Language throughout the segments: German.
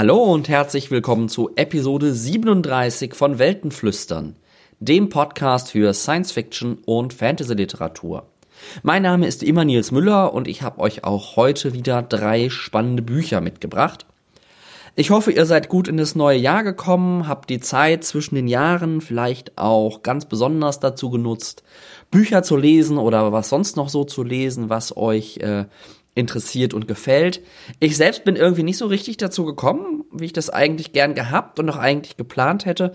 Hallo und herzlich willkommen zu Episode 37 von Weltenflüstern, dem Podcast für Science Fiction und Fantasy Literatur. Mein Name ist immer Nils Müller und ich habe euch auch heute wieder drei spannende Bücher mitgebracht. Ich hoffe, ihr seid gut in das neue Jahr gekommen, habt die Zeit zwischen den Jahren vielleicht auch ganz besonders dazu genutzt, Bücher zu lesen oder was sonst noch so zu lesen, was euch äh, interessiert und gefällt. Ich selbst bin irgendwie nicht so richtig dazu gekommen, wie ich das eigentlich gern gehabt und auch eigentlich geplant hätte.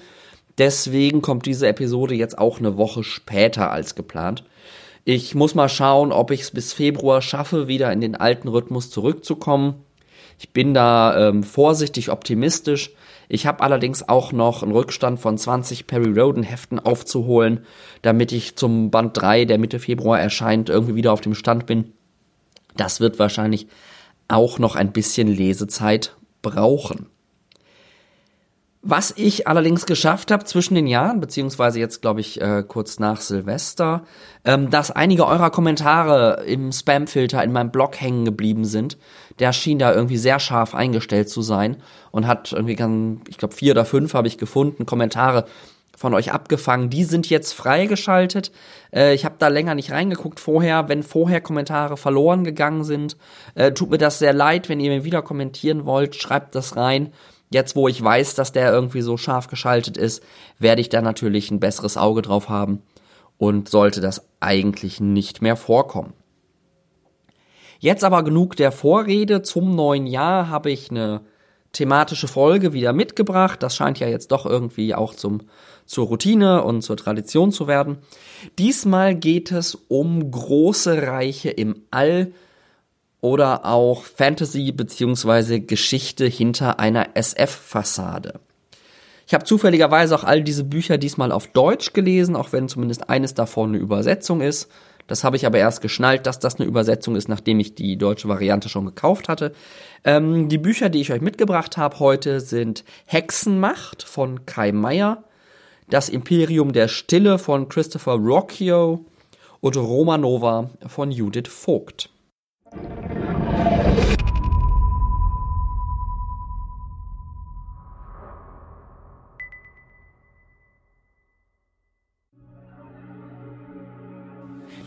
Deswegen kommt diese Episode jetzt auch eine Woche später als geplant. Ich muss mal schauen, ob ich es bis Februar schaffe, wieder in den alten Rhythmus zurückzukommen. Ich bin da ähm, vorsichtig optimistisch. Ich habe allerdings auch noch einen Rückstand von 20 Perry Roden Heften aufzuholen, damit ich zum Band 3, der Mitte Februar erscheint, irgendwie wieder auf dem Stand bin. Das wird wahrscheinlich auch noch ein bisschen Lesezeit brauchen. Was ich allerdings geschafft habe zwischen den Jahren, beziehungsweise jetzt glaube ich äh, kurz nach Silvester, ähm, dass einige eurer Kommentare im Spamfilter in meinem Blog hängen geblieben sind. Der schien da irgendwie sehr scharf eingestellt zu sein und hat irgendwie, ich glaube vier oder fünf habe ich gefunden, Kommentare von euch abgefangen. Die sind jetzt freigeschaltet. Äh, ich habe da länger nicht reingeguckt vorher. Wenn vorher Kommentare verloren gegangen sind, äh, tut mir das sehr leid. Wenn ihr mir wieder kommentieren wollt, schreibt das rein. Jetzt, wo ich weiß, dass der irgendwie so scharf geschaltet ist, werde ich da natürlich ein besseres Auge drauf haben und sollte das eigentlich nicht mehr vorkommen. Jetzt aber genug der Vorrede. Zum neuen Jahr habe ich eine thematische Folge wieder mitgebracht. Das scheint ja jetzt doch irgendwie auch zum, zur Routine und zur Tradition zu werden. Diesmal geht es um große Reiche im All oder auch Fantasy beziehungsweise Geschichte hinter einer SF-Fassade. Ich habe zufälligerweise auch all diese Bücher diesmal auf Deutsch gelesen, auch wenn zumindest eines davon eine Übersetzung ist. Das habe ich aber erst geschnallt, dass das eine Übersetzung ist, nachdem ich die deutsche Variante schon gekauft hatte. Ähm, die Bücher, die ich euch mitgebracht habe heute, sind Hexenmacht von Kai Meier, Das Imperium der Stille von Christopher Rocchio und Romanova von Judith Vogt.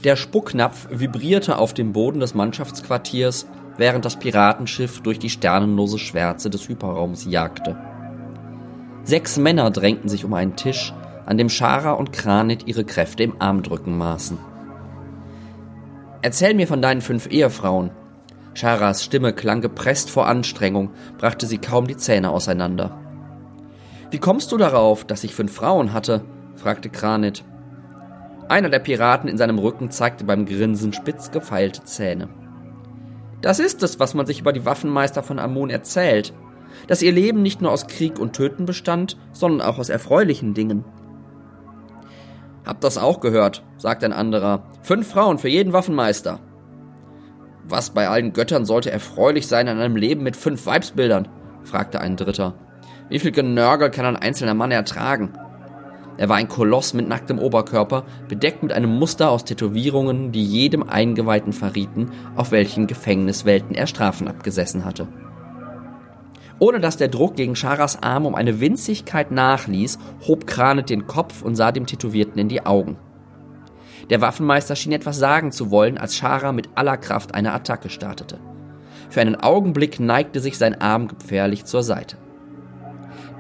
Der Spucknapf vibrierte auf dem Boden des Mannschaftsquartiers, während das Piratenschiff durch die sternenlose Schwärze des Hyperraums jagte. Sechs Männer drängten sich um einen Tisch, an dem Schara und Kranit ihre Kräfte im Armdrücken maßen. Erzähl mir von deinen fünf Ehefrauen. Sharas Stimme klang gepresst vor Anstrengung, brachte sie kaum die Zähne auseinander. Wie kommst du darauf, dass ich fünf Frauen hatte? fragte Kranit. Einer der Piraten in seinem Rücken zeigte beim Grinsen spitz gefeilte Zähne. Das ist es, was man sich über die Waffenmeister von Amun erzählt. Dass ihr Leben nicht nur aus Krieg und Töten bestand, sondern auch aus erfreulichen Dingen. Hab das auch gehört, sagte ein anderer. Fünf Frauen für jeden Waffenmeister. Was bei allen Göttern sollte erfreulich sein an einem Leben mit fünf Weibsbildern? fragte ein dritter. Wie viel Genörgel kann ein einzelner Mann ertragen? Er war ein Koloss mit nacktem Oberkörper, bedeckt mit einem Muster aus Tätowierungen, die jedem Eingeweihten verrieten, auf welchen Gefängniswelten er Strafen abgesessen hatte. Ohne dass der Druck gegen Charas Arm um eine Winzigkeit nachließ, hob Kranet den Kopf und sah dem Tätowierten in die Augen. Der Waffenmeister schien etwas sagen zu wollen, als Chara mit aller Kraft eine Attacke startete. Für einen Augenblick neigte sich sein Arm gefährlich zur Seite.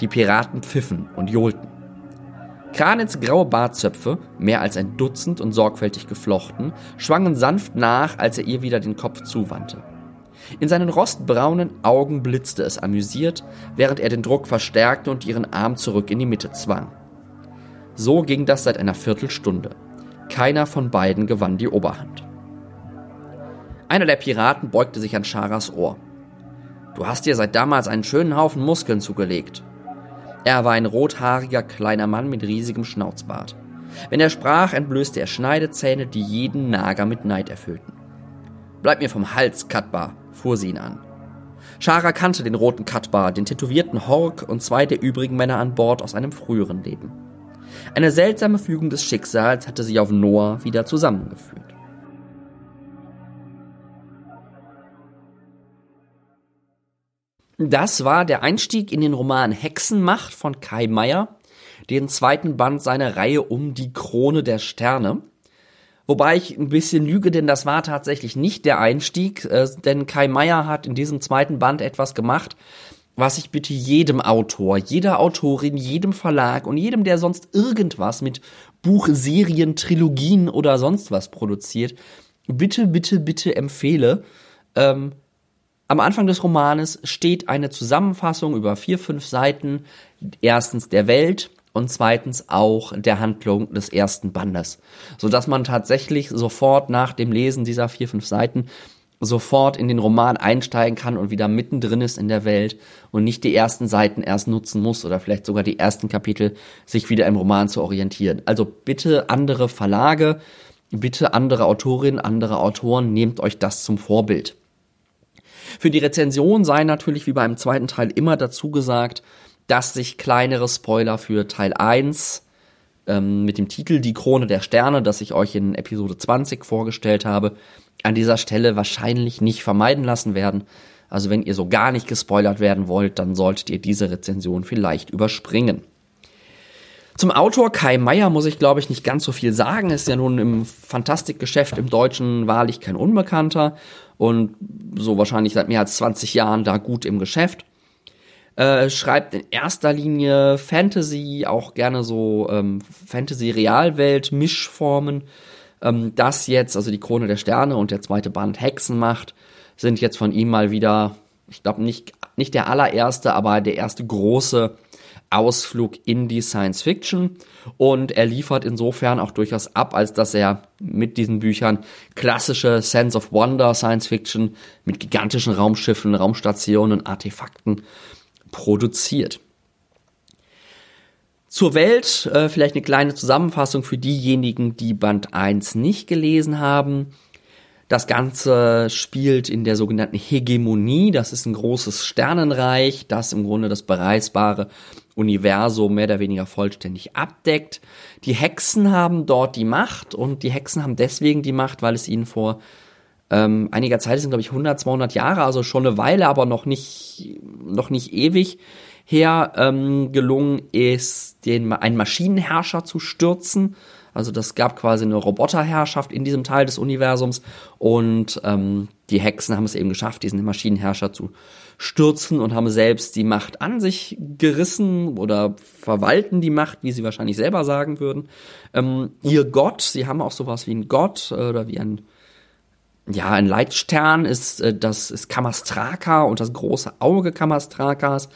Die Piraten pfiffen und johlten. Kranitz graue Bartzöpfe, mehr als ein Dutzend und sorgfältig geflochten, schwangen sanft nach, als er ihr wieder den Kopf zuwandte. In seinen rostbraunen Augen blitzte es amüsiert, während er den Druck verstärkte und ihren Arm zurück in die Mitte zwang. So ging das seit einer Viertelstunde. Keiner von beiden gewann die Oberhand. Einer der Piraten beugte sich an Charas Ohr. Du hast dir seit damals einen schönen Haufen Muskeln zugelegt. Er war ein rothaariger kleiner Mann mit riesigem Schnauzbart. Wenn er sprach, entblößte er Schneidezähne, die jeden Nager mit Neid erfüllten. Bleib mir vom Hals, Katbar, fuhr sie ihn an. Shara kannte den roten Katbar, den tätowierten Hork und zwei der übrigen Männer an Bord aus einem früheren Leben. Eine seltsame Fügung des Schicksals hatte sie auf Noah wieder zusammengeführt. Das war der Einstieg in den Roman Hexenmacht von Kai Meier, den zweiten Band seiner Reihe um die Krone der Sterne. Wobei ich ein bisschen lüge, denn das war tatsächlich nicht der Einstieg, äh, denn Kai Meier hat in diesem zweiten Band etwas gemacht, was ich bitte jedem Autor, jeder Autorin, jedem Verlag und jedem, der sonst irgendwas mit Buchserien, Trilogien oder sonst was produziert, bitte, bitte, bitte empfehle. Ähm, am Anfang des Romanes steht eine Zusammenfassung über vier, fünf Seiten, erstens der Welt und zweitens auch der Handlung des ersten Bandes, so dass man tatsächlich sofort nach dem Lesen dieser vier, fünf Seiten sofort in den Roman einsteigen kann und wieder mittendrin ist in der Welt und nicht die ersten Seiten erst nutzen muss oder vielleicht sogar die ersten Kapitel sich wieder im Roman zu orientieren. Also bitte andere Verlage, bitte andere Autorinnen, andere Autoren, nehmt euch das zum Vorbild. Für die Rezension sei natürlich wie beim zweiten Teil immer dazu gesagt, dass sich kleinere Spoiler für Teil 1 ähm, mit dem Titel Die Krone der Sterne, das ich euch in Episode 20 vorgestellt habe, an dieser Stelle wahrscheinlich nicht vermeiden lassen werden. Also wenn ihr so gar nicht gespoilert werden wollt, dann solltet ihr diese Rezension vielleicht überspringen. Zum Autor Kai Meier muss ich, glaube ich, nicht ganz so viel sagen. Ist ja nun im Fantastikgeschäft im Deutschen wahrlich kein Unbekannter und so wahrscheinlich seit mehr als 20 Jahren da gut im Geschäft. Äh, schreibt in erster Linie Fantasy, auch gerne so ähm, Fantasy-Realwelt-Mischformen. Ähm, das jetzt, also die Krone der Sterne und der zweite Band Hexenmacht, sind jetzt von ihm mal wieder, ich glaube nicht, nicht der allererste, aber der erste große Ausflug in die Science Fiction und er liefert insofern auch durchaus ab, als dass er mit diesen Büchern klassische Sense of Wonder Science Fiction mit gigantischen Raumschiffen, Raumstationen, Artefakten produziert. Zur Welt äh, vielleicht eine kleine Zusammenfassung für diejenigen, die Band 1 nicht gelesen haben. Das Ganze spielt in der sogenannten Hegemonie. Das ist ein großes Sternenreich, das im Grunde das bereisbare Universum mehr oder weniger vollständig abdeckt. Die Hexen haben dort die Macht und die Hexen haben deswegen die Macht, weil es ihnen vor ähm, einiger Zeit, sind glaube ich 100, 200 Jahre, also schon eine Weile, aber noch nicht, noch nicht ewig her ähm, gelungen ist, den, einen Maschinenherrscher zu stürzen also das gab quasi eine Roboterherrschaft in diesem Teil des Universums und ähm, die Hexen haben es eben geschafft, diesen Maschinenherrscher zu stürzen und haben selbst die Macht an sich gerissen oder verwalten die Macht, wie sie wahrscheinlich selber sagen würden. Ähm, ihr Gott, sie haben auch sowas wie ein Gott äh, oder wie ein ja, ein Leitstern ist äh, das ist Kamastraka und das große Auge Kamastrakas.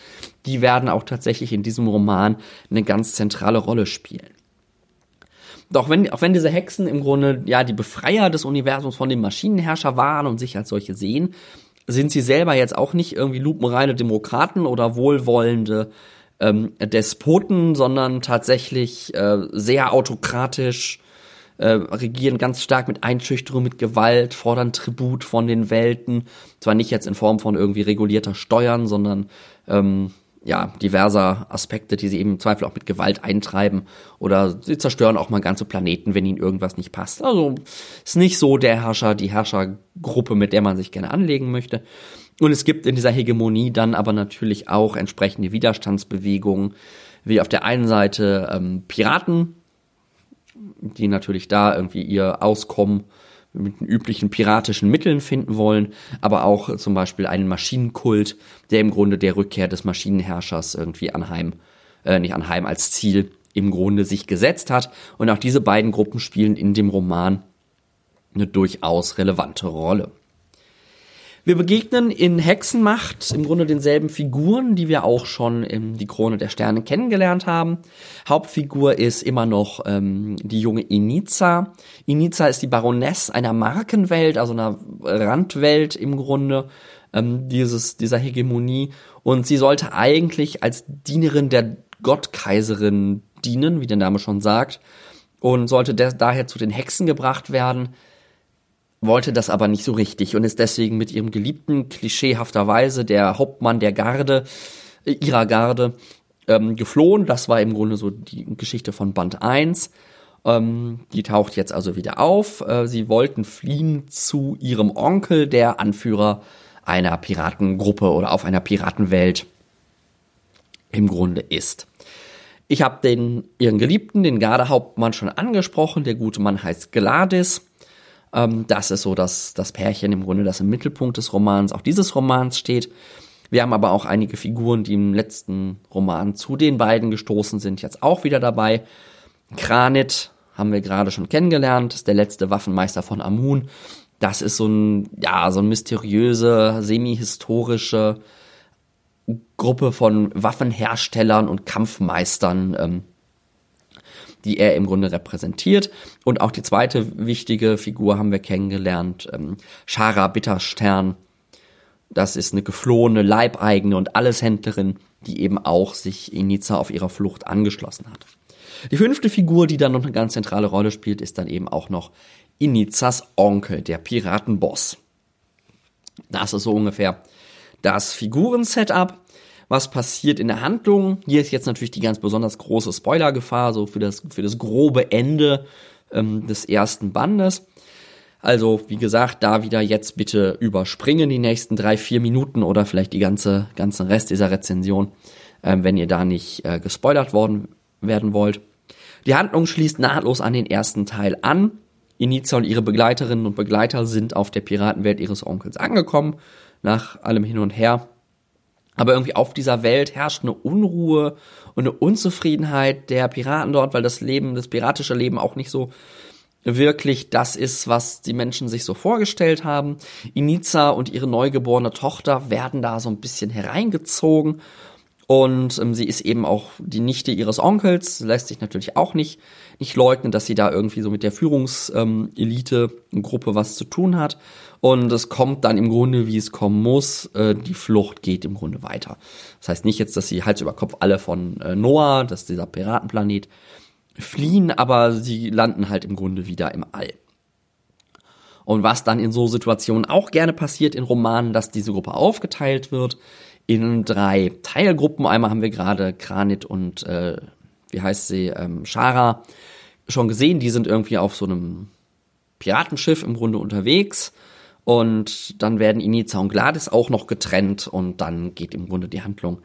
Die werden auch tatsächlich in diesem Roman eine ganz zentrale Rolle spielen. Doch wenn, auch wenn diese Hexen im Grunde ja die Befreier des Universums von dem Maschinenherrscher waren und sich als solche sehen, sind sie selber jetzt auch nicht irgendwie lupenreine Demokraten oder wohlwollende ähm, Despoten, sondern tatsächlich äh, sehr autokratisch, äh, regieren ganz stark mit Einschüchterung, mit Gewalt, fordern Tribut von den Welten. Zwar nicht jetzt in Form von irgendwie regulierter Steuern, sondern ähm, ja, diverser Aspekte, die sie eben im Zweifel auch mit Gewalt eintreiben oder sie zerstören auch mal ganze Planeten, wenn ihnen irgendwas nicht passt. Also ist nicht so der Herrscher, die Herrschergruppe, mit der man sich gerne anlegen möchte. Und es gibt in dieser Hegemonie dann aber natürlich auch entsprechende Widerstandsbewegungen, wie auf der einen Seite ähm, Piraten, die natürlich da irgendwie ihr Auskommen mit den üblichen piratischen Mitteln finden wollen, aber auch zum Beispiel einen Maschinenkult, der im Grunde der Rückkehr des Maschinenherrschers irgendwie anheim, äh, nicht anheim als Ziel im Grunde sich gesetzt hat. Und auch diese beiden Gruppen spielen in dem Roman eine durchaus relevante Rolle. Wir begegnen in Hexenmacht im Grunde denselben Figuren, die wir auch schon in Die Krone der Sterne kennengelernt haben. Hauptfigur ist immer noch ähm, die junge Iniza. Iniza ist die Baroness einer Markenwelt, also einer Randwelt im Grunde ähm, dieses, dieser Hegemonie. Und sie sollte eigentlich als Dienerin der Gottkaiserin dienen, wie der Name schon sagt, und sollte daher zu den Hexen gebracht werden wollte das aber nicht so richtig und ist deswegen mit ihrem Geliebten klischeehafterweise der Hauptmann der Garde, äh, ihrer Garde, ähm, geflohen. Das war im Grunde so die Geschichte von Band 1. Ähm, die taucht jetzt also wieder auf. Äh, sie wollten fliehen zu ihrem Onkel, der Anführer einer Piratengruppe oder auf einer Piratenwelt im Grunde ist. Ich habe den ihren Geliebten, den Gardehauptmann, schon angesprochen. Der gute Mann heißt Gladys. Ähm, das ist so das, das Pärchen im Grunde, das im Mittelpunkt des Romans, auch dieses Romans steht. Wir haben aber auch einige Figuren, die im letzten Roman zu den beiden gestoßen sind, jetzt auch wieder dabei. Kranit haben wir gerade schon kennengelernt, ist der letzte Waffenmeister von Amun. Das ist so ein, ja, so ein mysteriöse, semi-historische Gruppe von Waffenherstellern und Kampfmeistern, ähm, die er im Grunde repräsentiert. Und auch die zweite wichtige Figur haben wir kennengelernt, ähm, Shara Bitterstern. Das ist eine geflohene, leibeigene und Alleshändlerin, die eben auch sich Iniza auf ihrer Flucht angeschlossen hat. Die fünfte Figur, die dann noch eine ganz zentrale Rolle spielt, ist dann eben auch noch Inizas Onkel, der Piratenboss. Das ist so ungefähr das Figuren-Setup. Was passiert in der Handlung? Hier ist jetzt natürlich die ganz besonders große Spoilergefahr, so für das, für das grobe Ende ähm, des ersten Bandes. Also, wie gesagt, da wieder jetzt bitte überspringen die nächsten drei, vier Minuten oder vielleicht die ganze, ganzen Rest dieser Rezension, ähm, wenn ihr da nicht äh, gespoilert worden werden wollt. Die Handlung schließt nahtlos an den ersten Teil an. Iniza und ihre Begleiterinnen und Begleiter sind auf der Piratenwelt ihres Onkels angekommen, nach allem hin und her. Aber irgendwie auf dieser Welt herrscht eine Unruhe und eine Unzufriedenheit der Piraten dort, weil das Leben, das piratische Leben auch nicht so wirklich das ist, was die Menschen sich so vorgestellt haben. Iniza und ihre neugeborene Tochter werden da so ein bisschen hereingezogen und ähm, sie ist eben auch die Nichte ihres Onkels, lässt sich natürlich auch nicht, nicht leugnen, dass sie da irgendwie so mit der Führungselite, ähm, was zu tun hat. Und es kommt dann im Grunde, wie es kommen muss. Äh, die Flucht geht im Grunde weiter. Das heißt nicht jetzt, dass sie Hals über Kopf alle von äh, Noah, das ist dieser Piratenplanet, fliehen, aber sie landen halt im Grunde wieder im All. Und was dann in so Situationen auch gerne passiert in Romanen, dass diese Gruppe aufgeteilt wird in drei Teilgruppen. Einmal haben wir gerade Kranit und äh, wie heißt sie, ähm, Shara schon gesehen. Die sind irgendwie auf so einem Piratenschiff im Grunde unterwegs. Und dann werden Iniza und Gladys auch noch getrennt und dann geht im Grunde die Handlung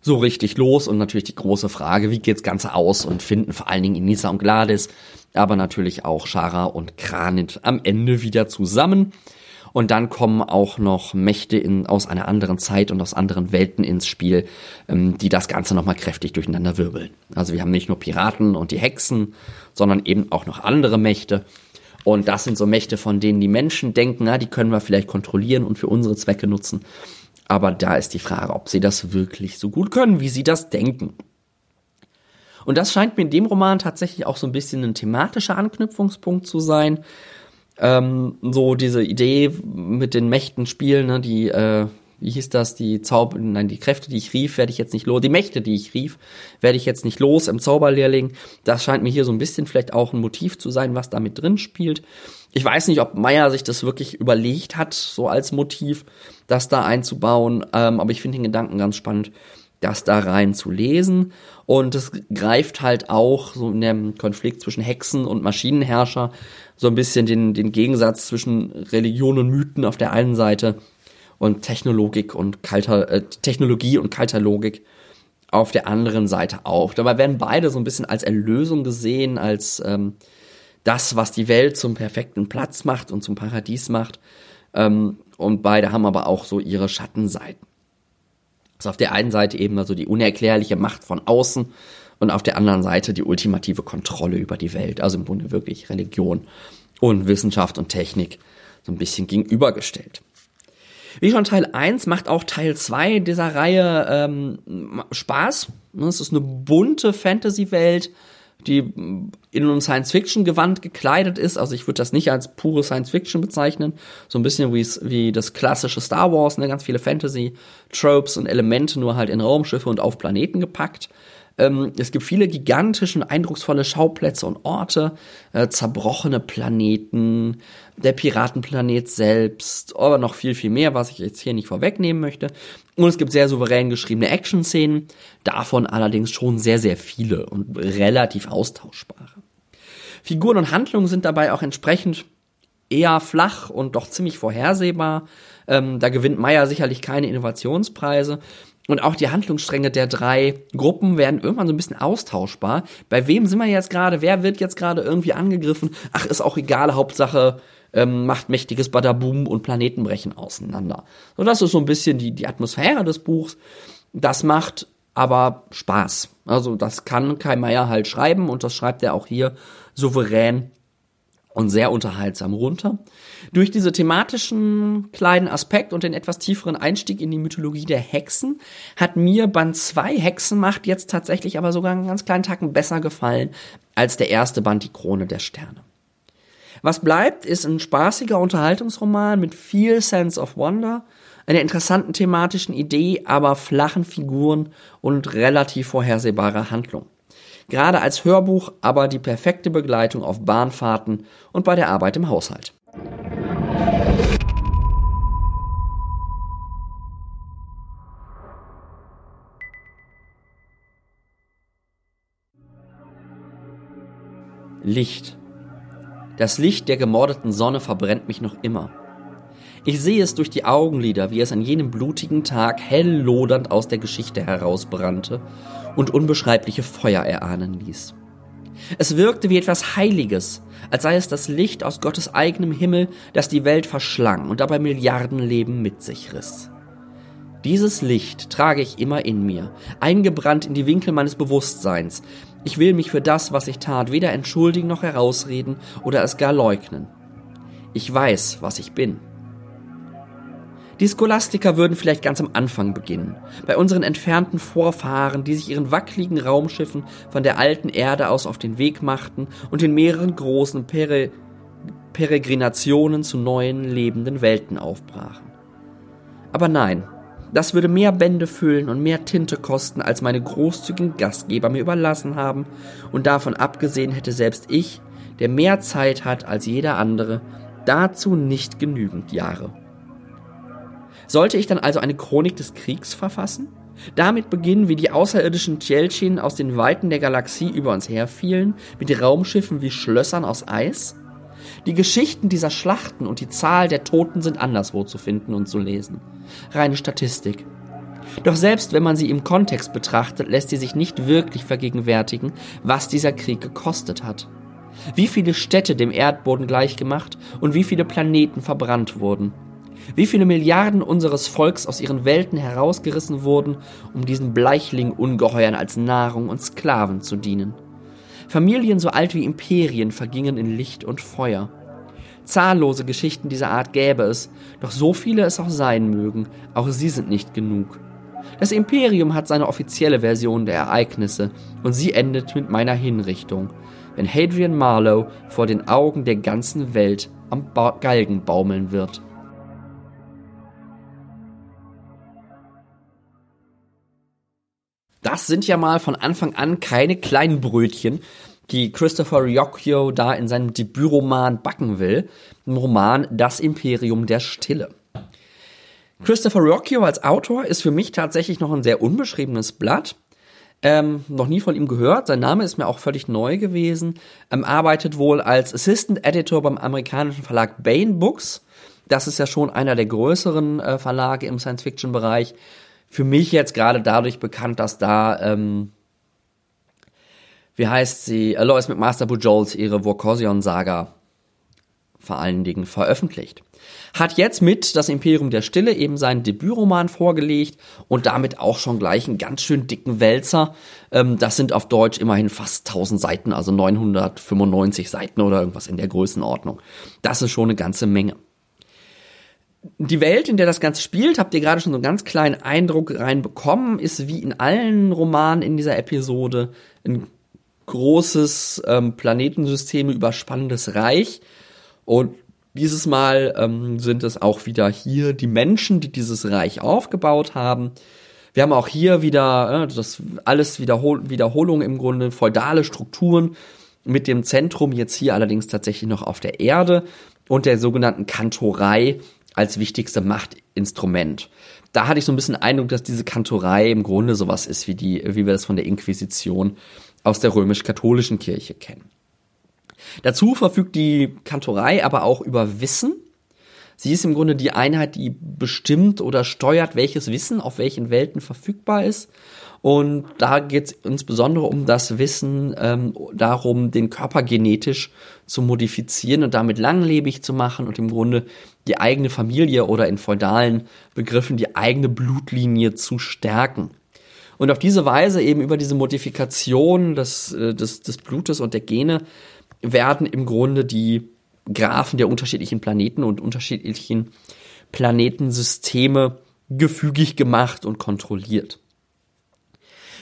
so richtig los und natürlich die große Frage, wie geht's Ganze aus und finden vor allen Dingen Iniza und Gladys, aber natürlich auch Shara und Kranit am Ende wieder zusammen. Und dann kommen auch noch Mächte in, aus einer anderen Zeit und aus anderen Welten ins Spiel, ähm, die das Ganze nochmal kräftig durcheinander wirbeln. Also wir haben nicht nur Piraten und die Hexen, sondern eben auch noch andere Mächte. Und das sind so Mächte, von denen die Menschen denken, na, die können wir vielleicht kontrollieren und für unsere Zwecke nutzen. Aber da ist die Frage, ob sie das wirklich so gut können, wie sie das denken. Und das scheint mir in dem Roman tatsächlich auch so ein bisschen ein thematischer Anknüpfungspunkt zu sein ähm, so diese Idee mit den Mächten spielen, ne, die, äh, wie hieß das, die Zauber, nein, die Kräfte, die ich rief, werde ich jetzt nicht los, die Mächte, die ich rief, werde ich jetzt nicht los im Zauberlehrling. Das scheint mir hier so ein bisschen vielleicht auch ein Motiv zu sein, was da mit drin spielt. Ich weiß nicht, ob Meyer sich das wirklich überlegt hat, so als Motiv, das da einzubauen, ähm, aber ich finde den Gedanken ganz spannend, das da rein zu lesen. Und es greift halt auch so in dem Konflikt zwischen Hexen und Maschinenherrscher so ein bisschen den, den Gegensatz zwischen Religion und Mythen auf der einen Seite und Technologik und kalter, äh, Technologie und kalter Logik auf der anderen Seite auf. Dabei werden beide so ein bisschen als Erlösung gesehen, als ähm, das, was die Welt zum perfekten Platz macht und zum Paradies macht. Ähm, und beide haben aber auch so ihre Schattenseiten. Also auf der einen Seite eben also die unerklärliche Macht von außen und auf der anderen Seite die ultimative Kontrolle über die Welt. Also im Grunde wirklich Religion und Wissenschaft und Technik so ein bisschen gegenübergestellt. Wie schon Teil 1 macht auch Teil 2 dieser Reihe ähm, Spaß. Es ist eine bunte Fantasy-Welt, die in einem Science-Fiction-Gewand gekleidet ist. Also ich würde das nicht als pure Science-Fiction bezeichnen. So ein bisschen wie das klassische Star Wars, ne? ganz viele Fantasy-Tropes und Elemente, nur halt in Raumschiffe und auf Planeten gepackt. Ähm, es gibt viele gigantische, eindrucksvolle Schauplätze und Orte, äh, zerbrochene Planeten, der Piratenplanet selbst, aber noch viel, viel mehr, was ich jetzt hier nicht vorwegnehmen möchte. Und es gibt sehr souverän geschriebene Action-Szenen, davon allerdings schon sehr, sehr viele und relativ austauschbare. Figuren und Handlungen sind dabei auch entsprechend eher flach und doch ziemlich vorhersehbar. Ähm, da gewinnt Meyer sicherlich keine Innovationspreise. Und auch die Handlungsstränge der drei Gruppen werden irgendwann so ein bisschen austauschbar. Bei wem sind wir jetzt gerade? Wer wird jetzt gerade irgendwie angegriffen? Ach, ist auch egal. Hauptsache ähm, macht mächtiges Badaboom und Planeten brechen auseinander. So, das ist so ein bisschen die, die Atmosphäre des Buchs. Das macht aber Spaß. Also das kann Kai Meier halt schreiben und das schreibt er auch hier souverän und sehr unterhaltsam runter. Durch diese thematischen kleinen Aspekt und den etwas tieferen Einstieg in die Mythologie der Hexen hat mir Band 2 Hexenmacht jetzt tatsächlich aber sogar einen ganz kleinen Tacken besser gefallen als der erste Band Die Krone der Sterne. Was bleibt, ist ein spaßiger Unterhaltungsroman mit viel Sense of Wonder, einer interessanten thematischen Idee, aber flachen Figuren und relativ vorhersehbarer Handlung. Gerade als Hörbuch aber die perfekte Begleitung auf Bahnfahrten und bei der Arbeit im Haushalt. Licht. Das Licht der gemordeten Sonne verbrennt mich noch immer. Ich sehe es durch die Augenlider, wie es an jenem blutigen Tag hell lodernd aus der Geschichte herausbrannte und unbeschreibliche Feuer erahnen ließ. Es wirkte wie etwas Heiliges, als sei es das Licht aus Gottes eigenem Himmel, das die Welt verschlang und dabei Milliardenleben mit sich riss. Dieses Licht trage ich immer in mir, eingebrannt in die Winkel meines Bewusstseins. Ich will mich für das, was ich tat, weder entschuldigen noch herausreden oder es gar leugnen. Ich weiß, was ich bin. Die Scholastiker würden vielleicht ganz am Anfang beginnen, bei unseren entfernten Vorfahren, die sich ihren wackeligen Raumschiffen von der alten Erde aus auf den Weg machten und in mehreren großen Pere Peregrinationen zu neuen lebenden Welten aufbrachen. Aber nein, das würde mehr Bände füllen und mehr Tinte kosten, als meine großzügigen Gastgeber mir überlassen haben, und davon abgesehen hätte selbst ich, der mehr Zeit hat als jeder andere, dazu nicht genügend Jahre. Sollte ich dann also eine Chronik des Kriegs verfassen? Damit beginnen, wie die außerirdischen Tjelchin aus den Weiten der Galaxie über uns herfielen, mit Raumschiffen wie Schlössern aus Eis? Die Geschichten dieser Schlachten und die Zahl der Toten sind anderswo zu finden und zu lesen. Reine Statistik. Doch selbst wenn man sie im Kontext betrachtet, lässt sie sich nicht wirklich vergegenwärtigen, was dieser Krieg gekostet hat. Wie viele Städte dem Erdboden gleichgemacht und wie viele Planeten verbrannt wurden. Wie viele Milliarden unseres Volks aus ihren Welten herausgerissen wurden, um diesen Bleichling-Ungeheuern als Nahrung und Sklaven zu dienen. Familien so alt wie Imperien vergingen in Licht und Feuer. Zahllose Geschichten dieser Art gäbe es, doch so viele es auch sein mögen, auch sie sind nicht genug. Das Imperium hat seine offizielle Version der Ereignisse und sie endet mit meiner Hinrichtung, wenn Hadrian Marlowe vor den Augen der ganzen Welt am Galgen baumeln wird. Das sind ja mal von Anfang an keine kleinen Brötchen, die Christopher Riocchio da in seinem Debütroman backen will, im Roman Das Imperium der Stille. Christopher Riocchio als Autor ist für mich tatsächlich noch ein sehr unbeschriebenes Blatt. Ähm, noch nie von ihm gehört. Sein Name ist mir auch völlig neu gewesen. Ähm, arbeitet wohl als Assistant Editor beim amerikanischen Verlag Bain Books. Das ist ja schon einer der größeren äh, Verlage im Science-Fiction-Bereich für mich jetzt gerade dadurch bekannt, dass da, ähm, wie heißt sie, Alois McMaster Bujols ihre Vorkosion-Saga vor allen Dingen veröffentlicht. Hat jetzt mit Das Imperium der Stille eben seinen Debütroman vorgelegt und damit auch schon gleich einen ganz schön dicken Wälzer. Ähm, das sind auf Deutsch immerhin fast 1000 Seiten, also 995 Seiten oder irgendwas in der Größenordnung. Das ist schon eine ganze Menge die Welt, in der das Ganze spielt, habt ihr gerade schon so einen ganz kleinen Eindruck reinbekommen, ist wie in allen Romanen in dieser Episode ein großes ähm, Planetensysteme überspannendes Reich. Und dieses Mal ähm, sind es auch wieder hier die Menschen, die dieses Reich aufgebaut haben. Wir haben auch hier wieder äh, das alles Wiederhol Wiederholung im Grunde, feudale Strukturen mit dem Zentrum jetzt hier allerdings tatsächlich noch auf der Erde und der sogenannten Kantorei, als wichtigste Machtinstrument. Da hatte ich so ein bisschen Eindruck, dass diese Kantorei im Grunde sowas ist wie die, wie wir das von der Inquisition aus der römisch-katholischen Kirche kennen. Dazu verfügt die Kantorei aber auch über Wissen. Sie ist im Grunde die Einheit, die bestimmt oder steuert, welches Wissen auf welchen Welten verfügbar ist. Und da geht es insbesondere um das Wissen ähm, darum, den Körper genetisch zu modifizieren und damit langlebig zu machen und im Grunde die eigene Familie oder in feudalen Begriffen die eigene Blutlinie zu stärken. Und auf diese Weise eben über diese Modifikation des, äh, des, des Blutes und der Gene werden im Grunde die Graphen der unterschiedlichen Planeten und unterschiedlichen Planetensysteme gefügig gemacht und kontrolliert.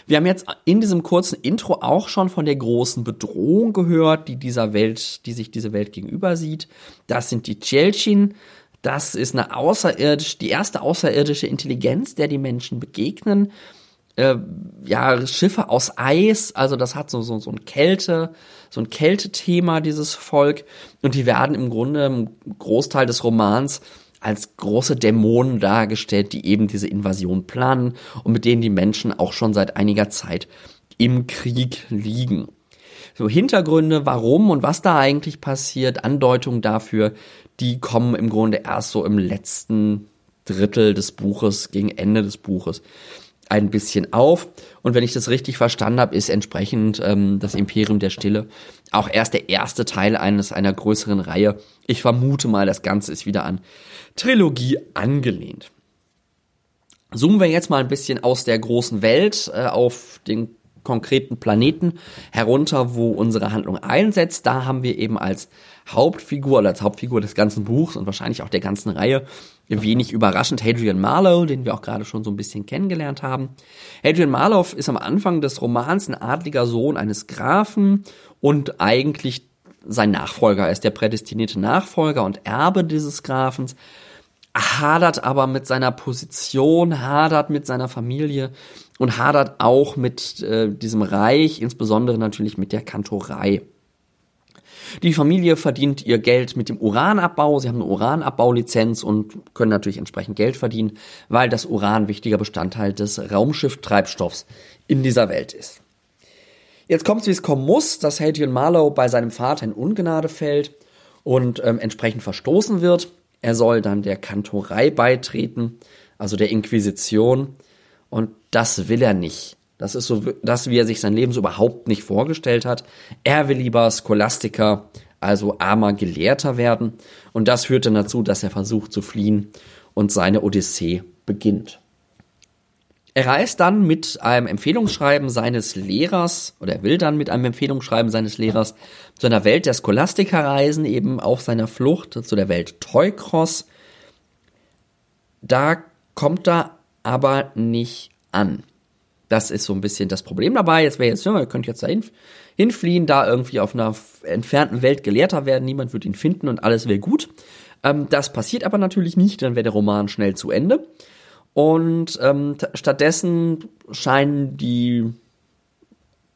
Wir haben jetzt in diesem kurzen Intro auch schon von der großen Bedrohung gehört, die dieser Welt, die sich diese Welt gegenüber sieht. Das sind die Tjelchin. Das ist eine außerirdisch, die erste außerirdische Intelligenz, der die Menschen begegnen äh, ja, Schiffe aus Eis, also das hat so, so, so ein Kälte, so ein Kältethema, dieses Volk. Und die werden im Grunde im Großteil des Romans als große Dämonen dargestellt, die eben diese Invasion planen und mit denen die Menschen auch schon seit einiger Zeit im Krieg liegen. So Hintergründe, warum und was da eigentlich passiert, Andeutungen dafür, die kommen im Grunde erst so im letzten Drittel des Buches, gegen Ende des Buches ein bisschen auf. Und wenn ich das richtig verstanden habe, ist entsprechend ähm, das Imperium der Stille auch erst der erste Teil eines einer größeren Reihe. Ich vermute mal, das Ganze ist wieder an Trilogie angelehnt. Zoomen wir jetzt mal ein bisschen aus der großen Welt äh, auf den konkreten Planeten herunter, wo unsere Handlung einsetzt. Da haben wir eben als Hauptfigur oder als Hauptfigur des ganzen Buchs und wahrscheinlich auch der ganzen Reihe wenig überraschend Hadrian Marlowe, den wir auch gerade schon so ein bisschen kennengelernt haben. Hadrian Marlowe ist am Anfang des Romans ein adliger Sohn eines Grafen und eigentlich sein Nachfolger. Er ist der prädestinierte Nachfolger und Erbe dieses Grafens, hadert aber mit seiner Position, hadert mit seiner Familie und hadert auch mit äh, diesem Reich, insbesondere natürlich mit der Kantorei. Die Familie verdient ihr Geld mit dem Uranabbau. Sie haben eine Uranabaulizenz und können natürlich entsprechend Geld verdienen, weil das Uran wichtiger Bestandteil des Raumschifftreibstoffs in dieser Welt ist. Jetzt kommt es, wie es kommen muss, dass Hadrian Marlowe bei seinem Vater in Ungnade fällt und ähm, entsprechend verstoßen wird. Er soll dann der Kantorei beitreten, also der Inquisition. Und das will er nicht. Das ist so das, wie er sich sein Leben so überhaupt nicht vorgestellt hat. Er will lieber Scholastiker, also armer Gelehrter werden. Und das führt dann dazu, dass er versucht zu fliehen und seine Odyssee beginnt. Er reist dann mit einem Empfehlungsschreiben seines Lehrers, oder er will dann mit einem Empfehlungsschreiben seines Lehrers zu einer Welt der Scholastiker reisen, eben auf seiner Flucht zu der Welt Teukros. Da kommt er aber nicht an. Das ist so ein bisschen das Problem dabei. Jetzt wäre jetzt, ja, ihr könnt jetzt da hin, hinfliehen, da irgendwie auf einer entfernten Welt Gelehrter werden, niemand wird ihn finden und alles wäre gut. Ähm, das passiert aber natürlich nicht, dann wäre der Roman schnell zu Ende. Und ähm, stattdessen scheinen die,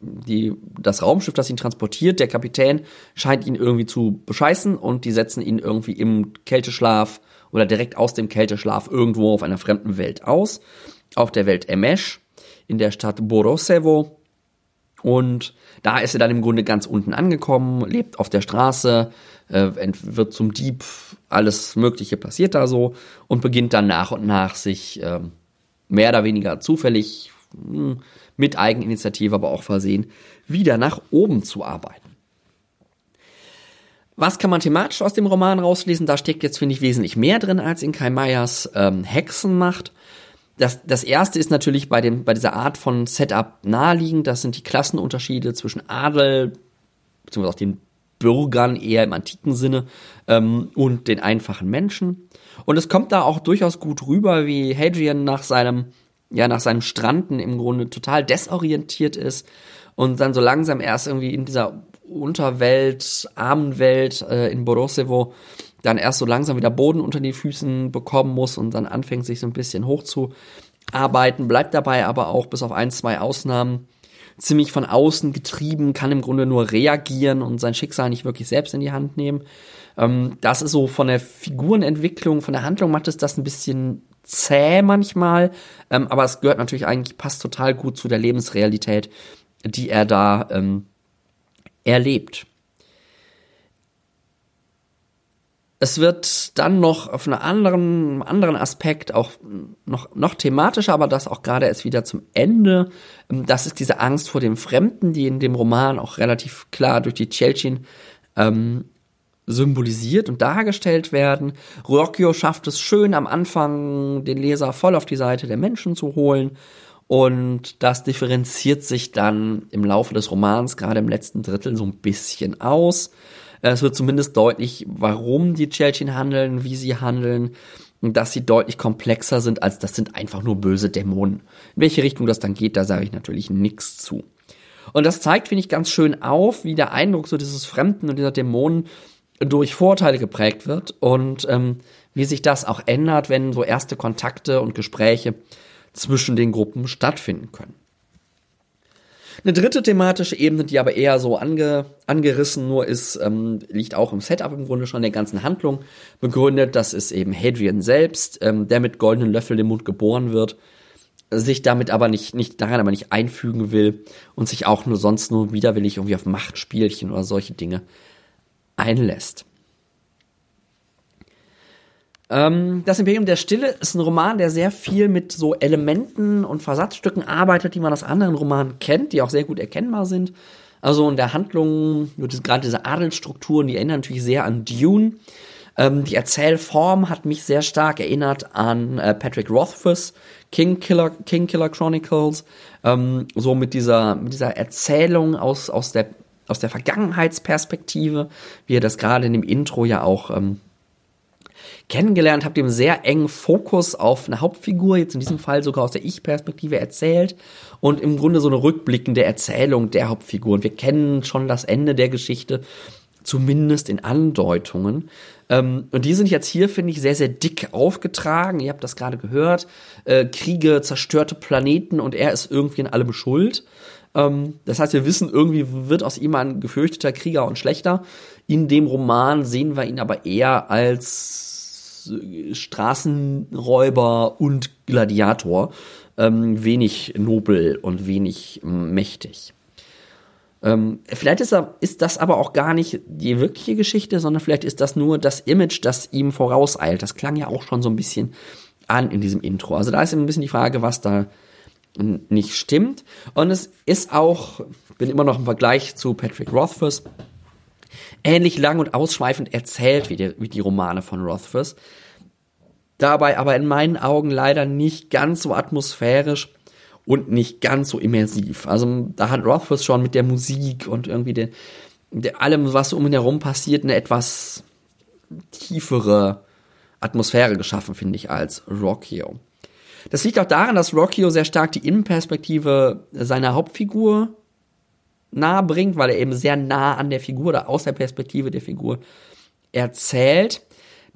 die, das Raumschiff, das ihn transportiert, der Kapitän, scheint ihn irgendwie zu bescheißen und die setzen ihn irgendwie im Kälteschlaf oder direkt aus dem Kälteschlaf irgendwo auf einer fremden Welt aus. Auf der Welt Emesh in der Stadt Borosevo. Und da ist er dann im Grunde ganz unten angekommen, lebt auf der Straße, äh, wird zum Dieb, alles Mögliche passiert da so und beginnt dann nach und nach sich äh, mehr oder weniger zufällig hm, mit Eigeninitiative, aber auch versehen, wieder nach oben zu arbeiten. Was kann man thematisch aus dem Roman rauslesen? Da steckt jetzt, finde ich, wesentlich mehr drin als in Kai Meyers ähm, Hexenmacht das, das erste ist natürlich bei, dem, bei dieser Art von Setup naheliegend. Das sind die Klassenunterschiede zwischen Adel, beziehungsweise auch den Bürgern eher im antiken Sinne ähm, und den einfachen Menschen. Und es kommt da auch durchaus gut rüber, wie Hadrian nach seinem, ja, nach seinem Stranden im Grunde total desorientiert ist und dann so langsam erst irgendwie in dieser Unterwelt, Armenwelt äh, in Borosevo dann erst so langsam wieder Boden unter die Füßen bekommen muss und dann anfängt sich so ein bisschen hochzuarbeiten, bleibt dabei aber auch bis auf ein, zwei Ausnahmen ziemlich von außen getrieben, kann im Grunde nur reagieren und sein Schicksal nicht wirklich selbst in die Hand nehmen. Ähm, das ist so von der Figurenentwicklung, von der Handlung macht es das ein bisschen zäh manchmal, ähm, aber es gehört natürlich eigentlich, passt total gut zu der Lebensrealität, die er da ähm, erlebt. Es wird dann noch auf einen anderen, anderen Aspekt auch noch, noch thematischer, aber das auch gerade erst wieder zum Ende. Ähm, das ist diese Angst vor dem Fremden, die in dem Roman auch relativ klar durch die Tschelchin ähm, symbolisiert und dargestellt werden. Rocchio schafft es schön am Anfang, den Leser voll auf die Seite der Menschen zu holen. Und das differenziert sich dann im Laufe des Romans, gerade im letzten Drittel, so ein bisschen aus. Es wird zumindest deutlich, warum die Tschelchin handeln, wie sie handeln, dass sie deutlich komplexer sind, als das sind einfach nur böse Dämonen. In welche Richtung das dann geht, da sage ich natürlich nichts zu. Und das zeigt, finde ich, ganz schön auf, wie der Eindruck so dieses Fremden und dieser Dämonen durch Vorurteile geprägt wird und ähm, wie sich das auch ändert, wenn so erste Kontakte und Gespräche zwischen den Gruppen stattfinden können. Eine dritte thematische Ebene, die aber eher so ange, angerissen nur ist, ähm, liegt auch im Setup im Grunde schon der ganzen Handlung begründet. Das ist eben Hadrian selbst, ähm, der mit goldenen Löffel im Mund geboren wird, sich damit aber nicht, nicht daran aber nicht einfügen will und sich auch nur sonst nur widerwillig irgendwie auf Machtspielchen oder solche Dinge einlässt. Ähm, das Imperium der Stille ist ein Roman, der sehr viel mit so Elementen und Versatzstücken arbeitet, die man aus anderen Romanen kennt, die auch sehr gut erkennbar sind. Also in der Handlung, gerade diese Adelsstrukturen, die erinnern natürlich sehr an Dune. Ähm, die Erzählform hat mich sehr stark erinnert an äh, Patrick Rothfuss, King Killer, King Killer Chronicles. Ähm, so mit dieser, mit dieser Erzählung aus, aus der aus der Vergangenheitsperspektive, wie ihr das gerade in dem Intro ja auch ähm, kennengelernt habt, dem sehr engen Fokus auf eine Hauptfigur, jetzt in diesem Fall sogar aus der Ich-Perspektive erzählt und im Grunde so eine rückblickende Erzählung der Hauptfigur. Und wir kennen schon das Ende der Geschichte, zumindest in Andeutungen. Ähm, und die sind jetzt hier, finde ich, sehr, sehr dick aufgetragen. Ihr habt das gerade gehört. Äh, Kriege, zerstörte Planeten und er ist irgendwie in allem schuld. Ähm, das heißt, wir wissen, irgendwie wird aus ihm ein gefürchteter Krieger und Schlechter. In dem Roman sehen wir ihn aber eher als Straßenräuber und Gladiator. Ähm, wenig nobel und wenig mächtig. Ähm, vielleicht ist, er, ist, das aber auch gar nicht die wirkliche Geschichte, sondern vielleicht ist das nur das Image, das ihm vorauseilt. Das klang ja auch schon so ein bisschen an in diesem Intro. Also da ist ein bisschen die Frage, was da nicht stimmt. Und es ist auch, bin immer noch im Vergleich zu Patrick Rothfuss, ähnlich lang und ausschweifend erzählt wie die, wie die Romane von Rothfuss. Dabei aber in meinen Augen leider nicht ganz so atmosphärisch und nicht ganz so immersiv. Also da hat Rothfuss schon mit der Musik und irgendwie den, der, allem, was um ihn herum passiert, eine etwas tiefere Atmosphäre geschaffen, finde ich, als Rockio. Das liegt auch daran, dass Rockio sehr stark die Innenperspektive seiner Hauptfigur nahe bringt, weil er eben sehr nah an der Figur oder aus der Perspektive der Figur erzählt.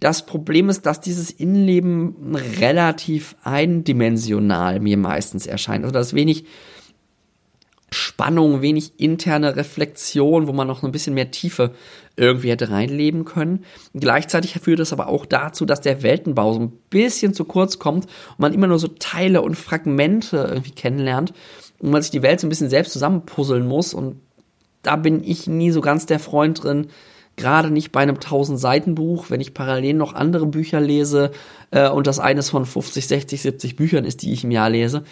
Das Problem ist, dass dieses Innenleben relativ eindimensional mir meistens erscheint. Also dass wenig Spannung, wenig interne Reflexion, wo man noch ein bisschen mehr Tiefe irgendwie hätte reinleben können. Gleichzeitig führt es aber auch dazu, dass der Weltenbau so ein bisschen zu kurz kommt und man immer nur so Teile und Fragmente irgendwie kennenlernt und man sich die Welt so ein bisschen selbst zusammenpuzzeln muss. Und da bin ich nie so ganz der Freund drin, gerade nicht bei einem 1000 Seiten Buch, wenn ich parallel noch andere Bücher lese äh, und das eines von 50, 60, 70 Büchern ist, die ich im Jahr lese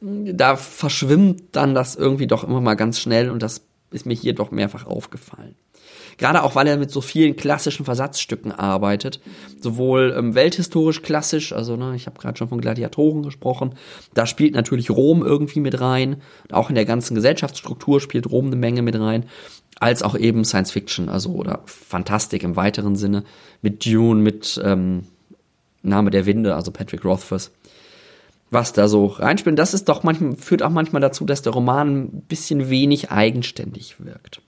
da verschwimmt dann das irgendwie doch immer mal ganz schnell. Und das ist mir hier doch mehrfach aufgefallen. Gerade auch, weil er mit so vielen klassischen Versatzstücken arbeitet, sowohl ähm, welthistorisch klassisch, also ne, ich habe gerade schon von Gladiatoren gesprochen, da spielt natürlich Rom irgendwie mit rein, auch in der ganzen Gesellschaftsstruktur spielt Rom eine Menge mit rein, als auch eben Science Fiction, also oder Fantastik im weiteren Sinne, mit Dune, mit ähm, Name der Winde, also Patrick Rothfuss. Was da so reinspielt. Das ist doch manchmal, führt auch manchmal dazu, dass der Roman ein bisschen wenig eigenständig wirkt.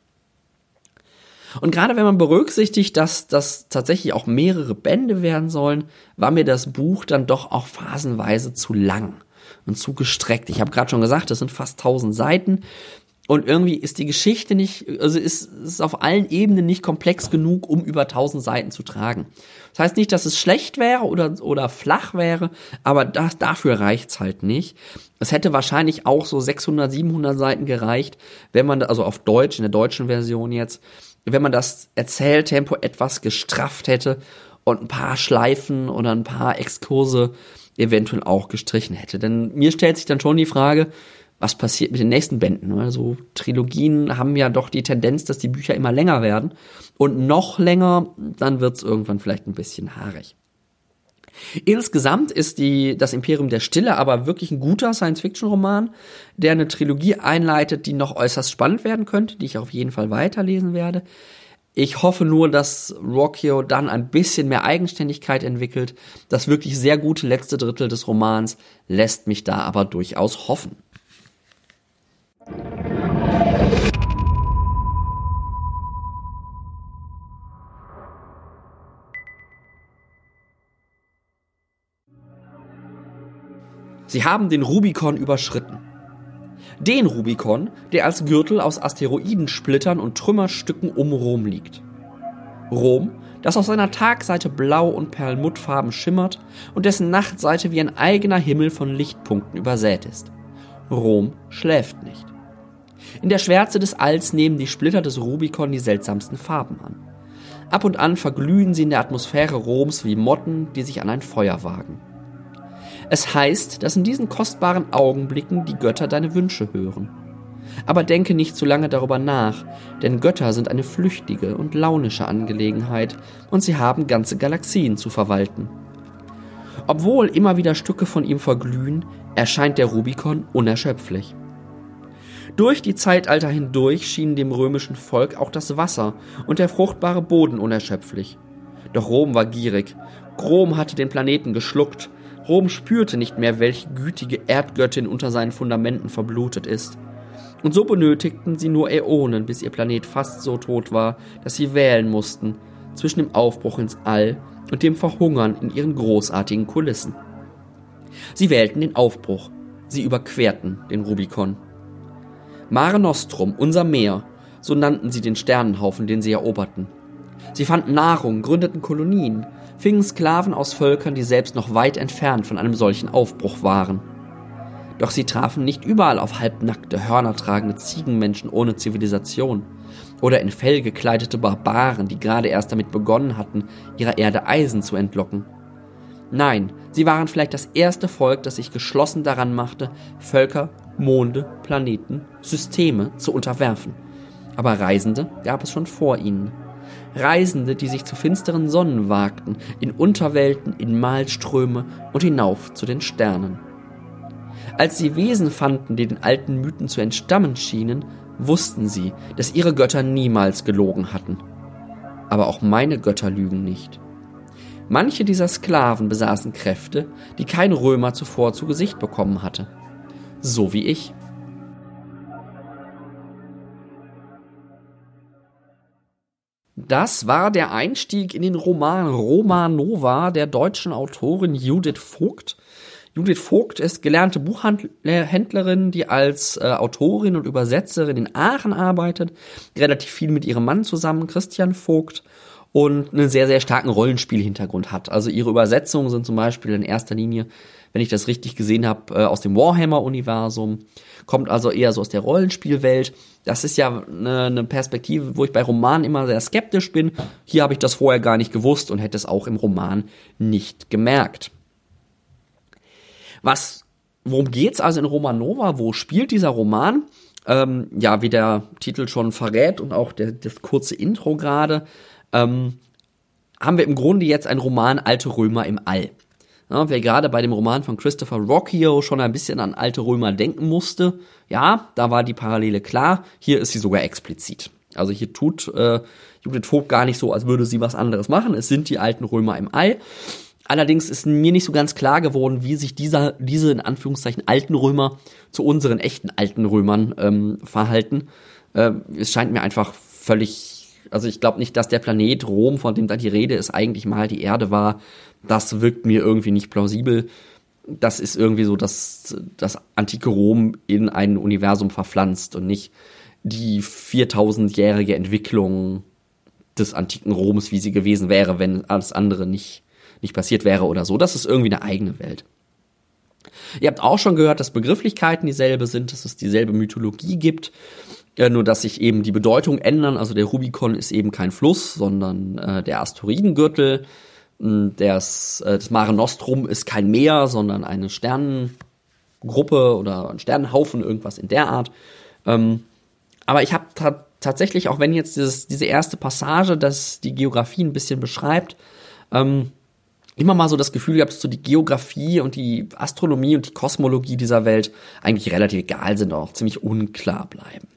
Und gerade wenn man berücksichtigt, dass das tatsächlich auch mehrere Bände werden sollen, war mir das Buch dann doch auch phasenweise zu lang und zu gestreckt. Ich habe gerade schon gesagt, das sind fast 1000 Seiten. Und irgendwie ist die Geschichte nicht, also ist, ist auf allen Ebenen nicht komplex genug, um über 1000 Seiten zu tragen. Das heißt nicht, dass es schlecht wäre oder, oder flach wäre, aber das, dafür reicht's halt nicht. Es hätte wahrscheinlich auch so 600, 700 Seiten gereicht, wenn man, also auf Deutsch, in der deutschen Version jetzt, wenn man das Erzähltempo etwas gestrafft hätte und ein paar Schleifen oder ein paar Exkurse eventuell auch gestrichen hätte. Denn mir stellt sich dann schon die Frage, was passiert mit den nächsten Bänden? Also Trilogien haben ja doch die Tendenz, dass die Bücher immer länger werden. Und noch länger, dann wird es irgendwann vielleicht ein bisschen haarig. Insgesamt ist die, das Imperium der Stille aber wirklich ein guter Science-Fiction-Roman, der eine Trilogie einleitet, die noch äußerst spannend werden könnte, die ich auf jeden Fall weiterlesen werde. Ich hoffe nur, dass Rocchio dann ein bisschen mehr Eigenständigkeit entwickelt. Das wirklich sehr gute letzte Drittel des Romans lässt mich da aber durchaus hoffen. Sie haben den Rubikon überschritten. Den Rubikon, der als Gürtel aus Asteroidensplittern und Trümmerstücken um Rom liegt. Rom, das auf seiner Tagseite blau und perlmuttfarben schimmert und dessen Nachtseite wie ein eigener Himmel von Lichtpunkten übersät ist. Rom schläft nicht. In der Schwärze des Alls nehmen die Splitter des Rubikon die seltsamsten Farben an. Ab und an verglühen sie in der Atmosphäre Roms wie Motten, die sich an ein Feuer wagen. Es heißt, dass in diesen kostbaren Augenblicken die Götter deine Wünsche hören. Aber denke nicht zu lange darüber nach, denn Götter sind eine flüchtige und launische Angelegenheit und sie haben ganze Galaxien zu verwalten. Obwohl immer wieder Stücke von ihm verglühen, erscheint der Rubikon unerschöpflich. Durch die Zeitalter hindurch schien dem römischen Volk auch das Wasser und der fruchtbare Boden unerschöpflich. Doch Rom war gierig. Rom hatte den Planeten geschluckt Rom spürte nicht mehr, welche gütige Erdgöttin unter seinen Fundamenten verblutet ist. Und so benötigten sie nur Äonen, bis ihr Planet fast so tot war, dass sie wählen mussten zwischen dem Aufbruch ins All und dem Verhungern in ihren großartigen Kulissen. Sie wählten den Aufbruch, sie überquerten den Rubikon. Mare Nostrum, unser Meer, so nannten sie den Sternenhaufen, den sie eroberten. Sie fanden Nahrung, gründeten Kolonien, fingen Sklaven aus Völkern, die selbst noch weit entfernt von einem solchen Aufbruch waren. Doch sie trafen nicht überall auf halbnackte, hörnertragende Ziegenmenschen ohne Zivilisation oder in Fell gekleidete Barbaren, die gerade erst damit begonnen hatten, ihrer Erde Eisen zu entlocken. Nein, sie waren vielleicht das erste Volk, das sich geschlossen daran machte, Völker, Monde, Planeten, Systeme zu unterwerfen. Aber Reisende gab es schon vor ihnen. Reisende, die sich zu finsteren Sonnen wagten, in Unterwelten, in Malströme und hinauf zu den Sternen. Als sie Wesen fanden, die den alten Mythen zu entstammen schienen, wussten sie, dass ihre Götter niemals gelogen hatten. Aber auch meine Götter lügen nicht. Manche dieser Sklaven besaßen Kräfte, die kein Römer zuvor zu Gesicht bekommen hatte. So wie ich. Das war der Einstieg in den Roman Roma Nova der deutschen Autorin Judith Vogt. Judith Vogt ist gelernte Buchhändlerin, die als äh, Autorin und Übersetzerin in Aachen arbeitet, relativ viel mit ihrem Mann zusammen, Christian Vogt, und einen sehr, sehr starken Rollenspielhintergrund hat. Also ihre Übersetzungen sind zum Beispiel in erster Linie, wenn ich das richtig gesehen habe, äh, aus dem Warhammer-Universum kommt also eher so aus der Rollenspielwelt. Das ist ja eine, eine Perspektive, wo ich bei Romanen immer sehr skeptisch bin. Hier habe ich das vorher gar nicht gewusst und hätte es auch im Roman nicht gemerkt. Was, worum geht's also in Romanova? Wo spielt dieser Roman? Ähm, ja, wie der Titel schon verrät und auch der, das kurze Intro gerade, ähm, haben wir im Grunde jetzt einen Roman Alte Römer im All. Ja, wer gerade bei dem Roman von Christopher Rocchio schon ein bisschen an alte Römer denken musste, ja, da war die Parallele klar. Hier ist sie sogar explizit. Also hier tut äh, Judith Vogt gar nicht so, als würde sie was anderes machen. Es sind die alten Römer im All. Allerdings ist mir nicht so ganz klar geworden, wie sich dieser, diese in Anführungszeichen alten Römer zu unseren echten alten Römern ähm, verhalten. Äh, es scheint mir einfach völlig also ich glaube nicht, dass der Planet Rom, von dem da die Rede ist, eigentlich mal die Erde war, das wirkt mir irgendwie nicht plausibel. Das ist irgendwie so, dass das antike Rom in ein Universum verpflanzt und nicht die 4000-jährige Entwicklung des antiken Roms, wie sie gewesen wäre, wenn alles andere nicht, nicht passiert wäre oder so. Das ist irgendwie eine eigene Welt. Ihr habt auch schon gehört, dass Begrifflichkeiten dieselbe sind, dass es dieselbe Mythologie gibt. Ja, nur dass sich eben die Bedeutung ändern. Also der Rubikon ist eben kein Fluss, sondern äh, der Asteroidengürtel. Das, äh, das Mare Nostrum ist kein Meer, sondern eine Sternengruppe oder ein Sternenhaufen, irgendwas in der Art. Ähm, aber ich habe ta tatsächlich, auch wenn jetzt dieses, diese erste Passage, das die Geografie ein bisschen beschreibt, ähm, immer mal so das Gefühl gehabt, dass so die Geografie und die Astronomie und die Kosmologie dieser Welt eigentlich relativ egal sind, auch ziemlich unklar bleiben.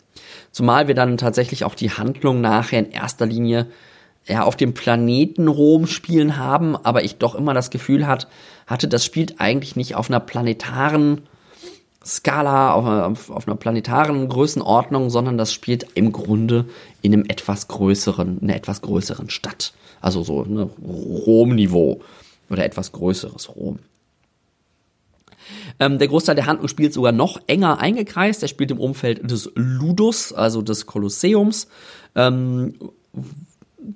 Zumal wir dann tatsächlich auch die Handlung nachher in erster Linie ja, auf dem Planeten Rom spielen haben, aber ich doch immer das Gefühl hat, hatte, das spielt eigentlich nicht auf einer planetaren Skala, auf, auf, einer planetaren Größenordnung, sondern das spielt im Grunde in einem etwas größeren, in einer etwas größeren Stadt. Also so ne, Rom-Niveau oder etwas größeres Rom. Ähm, der Großteil der Handlung spielt sogar noch enger eingekreist. Er spielt im Umfeld des Ludus, also des Kolosseums, ähm,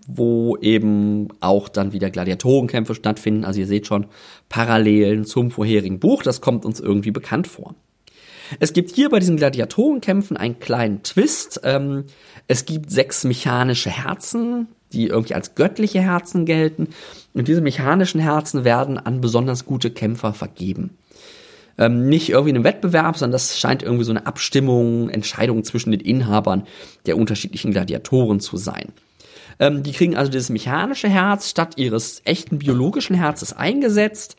wo eben auch dann wieder Gladiatorenkämpfe stattfinden. Also ihr seht schon Parallelen zum vorherigen Buch. Das kommt uns irgendwie bekannt vor. Es gibt hier bei diesen Gladiatorenkämpfen einen kleinen Twist. Ähm, es gibt sechs mechanische Herzen, die irgendwie als göttliche Herzen gelten. Und diese mechanischen Herzen werden an besonders gute Kämpfer vergeben. Ähm, nicht irgendwie in einem Wettbewerb, sondern das scheint irgendwie so eine Abstimmung, Entscheidung zwischen den Inhabern der unterschiedlichen Gladiatoren zu sein. Ähm, die kriegen also dieses mechanische Herz statt ihres echten biologischen Herzes eingesetzt.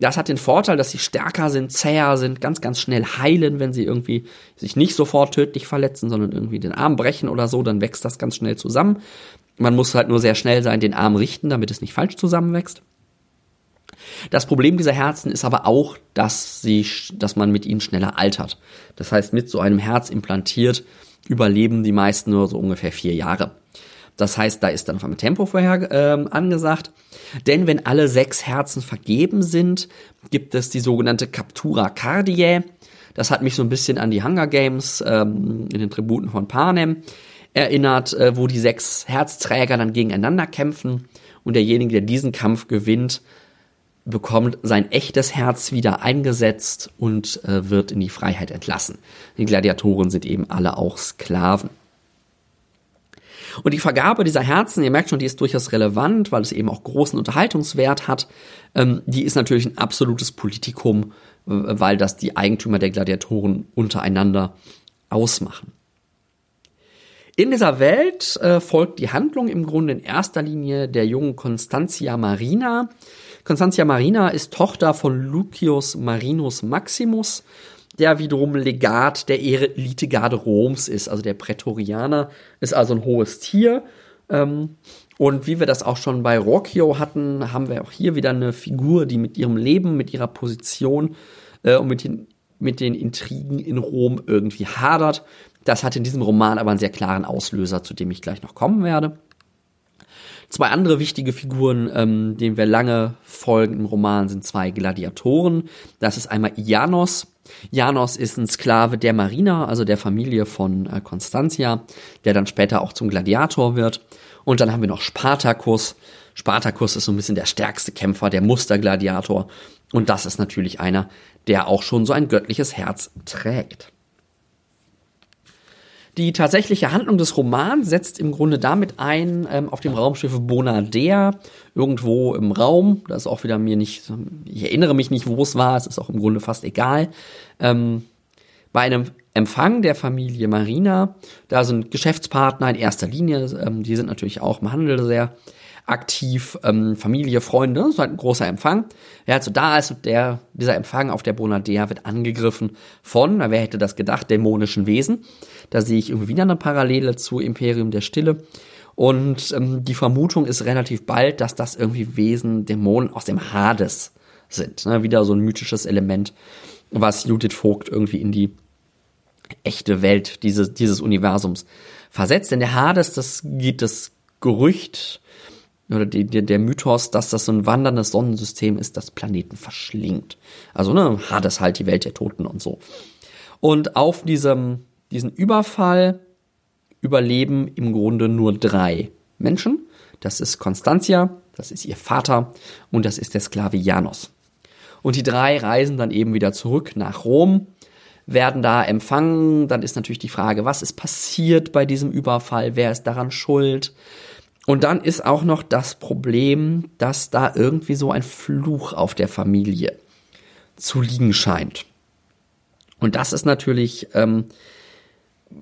Das hat den Vorteil, dass sie stärker sind, zäher sind, ganz, ganz schnell heilen, wenn sie irgendwie sich nicht sofort tödlich verletzen, sondern irgendwie den Arm brechen oder so, dann wächst das ganz schnell zusammen. Man muss halt nur sehr schnell sein, den Arm richten, damit es nicht falsch zusammenwächst. Das Problem dieser Herzen ist aber auch, dass sie, dass man mit ihnen schneller altert. Das heißt, mit so einem Herz implantiert überleben die meisten nur so ungefähr vier Jahre. Das heißt, da ist dann auf einmal Tempo vorher äh, angesagt. Denn wenn alle sechs Herzen vergeben sind, gibt es die sogenannte Captura Cardiae. Das hat mich so ein bisschen an die Hunger Games ähm, in den Tributen von Panem erinnert, äh, wo die sechs Herzträger dann gegeneinander kämpfen und derjenige, der diesen Kampf gewinnt, bekommt sein echtes Herz wieder eingesetzt und äh, wird in die Freiheit entlassen. Die Gladiatoren sind eben alle auch Sklaven. Und die Vergabe dieser Herzen, ihr merkt schon, die ist durchaus relevant, weil es eben auch großen Unterhaltungswert hat. Ähm, die ist natürlich ein absolutes Politikum, weil das die Eigentümer der Gladiatoren untereinander ausmachen. In dieser Welt äh, folgt die Handlung im Grunde in erster Linie der jungen Constantia Marina. Constantia Marina ist Tochter von Lucius Marinus Maximus der wiederum Legat der Elitegarde Roms ist, also der Prätorianer, ist also ein hohes Tier. Ähm, und wie wir das auch schon bei Rocchio hatten, haben wir auch hier wieder eine Figur, die mit ihrem Leben, mit ihrer Position äh, und mit den, mit den Intrigen in Rom irgendwie hadert. Das hat in diesem Roman aber einen sehr klaren Auslöser, zu dem ich gleich noch kommen werde. Zwei andere wichtige Figuren, ähm, denen wir lange folgen im Roman, sind zwei Gladiatoren. Das ist einmal Janos. Janos ist ein Sklave der Marina, also der Familie von äh, Constantia, der dann später auch zum Gladiator wird. Und dann haben wir noch Spartacus. Spartacus ist so ein bisschen der stärkste Kämpfer, der Mustergladiator. Und das ist natürlich einer, der auch schon so ein göttliches Herz trägt. Die tatsächliche Handlung des Romans setzt im Grunde damit ein, ähm, auf dem Raumschiff Bonadea, irgendwo im Raum. Da ist auch wieder mir nicht, ich erinnere mich nicht, wo es war, es ist auch im Grunde fast egal. Ähm, bei einem Empfang der Familie Marina, da sind Geschäftspartner in erster Linie, ähm, die sind natürlich auch im Handel sehr aktiv, ähm, Familie, Freunde, so halt ein großer Empfang. Wer halt so da ist, der, dieser Empfang auf der Bonadea wird angegriffen von, wer hätte das gedacht, dämonischen Wesen. Da sehe ich irgendwie wieder eine Parallele zu Imperium der Stille. Und ähm, die Vermutung ist relativ bald, dass das irgendwie Wesen, Dämonen aus dem Hades sind. Ne? Wieder so ein mythisches Element, was Judith Vogt irgendwie in die echte Welt dieses, dieses Universums versetzt. Denn der Hades, das geht das Gerücht oder die, die, der Mythos, dass das so ein wanderndes Sonnensystem ist, das Planeten verschlingt. Also, ne, Hades halt die Welt der Toten und so. Und auf diesem, diesen Überfall überleben im Grunde nur drei Menschen. Das ist Constantia, das ist ihr Vater und das ist der Sklave Janos. Und die drei reisen dann eben wieder zurück nach Rom, werden da empfangen. Dann ist natürlich die Frage, was ist passiert bei diesem Überfall? Wer ist daran schuld? Und dann ist auch noch das Problem, dass da irgendwie so ein Fluch auf der Familie zu liegen scheint. Und das ist natürlich ähm,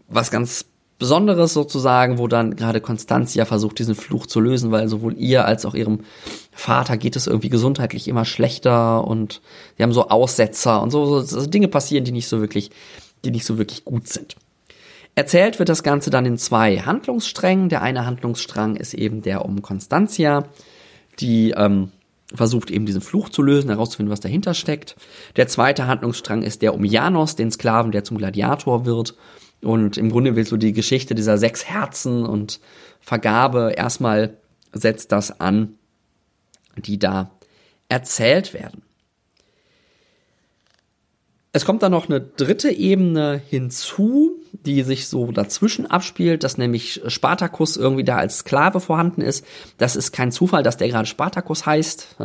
was ganz Besonderes sozusagen, wo dann gerade Constantia versucht, diesen Fluch zu lösen, weil sowohl ihr als auch ihrem Vater geht es irgendwie gesundheitlich immer schlechter und sie haben so Aussetzer und so, so, Dinge passieren, die nicht so wirklich, die nicht so wirklich gut sind. Erzählt wird das Ganze dann in zwei Handlungssträngen. Der eine Handlungsstrang ist eben der um Constantia, die ähm, versucht eben diesen Fluch zu lösen, herauszufinden, was dahinter steckt. Der zweite Handlungsstrang ist der um Janos, den Sklaven, der zum Gladiator wird und im Grunde will so die Geschichte dieser sechs Herzen und Vergabe erstmal setzt das an, die da erzählt werden. Es kommt dann noch eine dritte Ebene hinzu, die sich so dazwischen abspielt, dass nämlich Spartacus irgendwie da als Sklave vorhanden ist. Das ist kein Zufall, dass der gerade Spartacus heißt.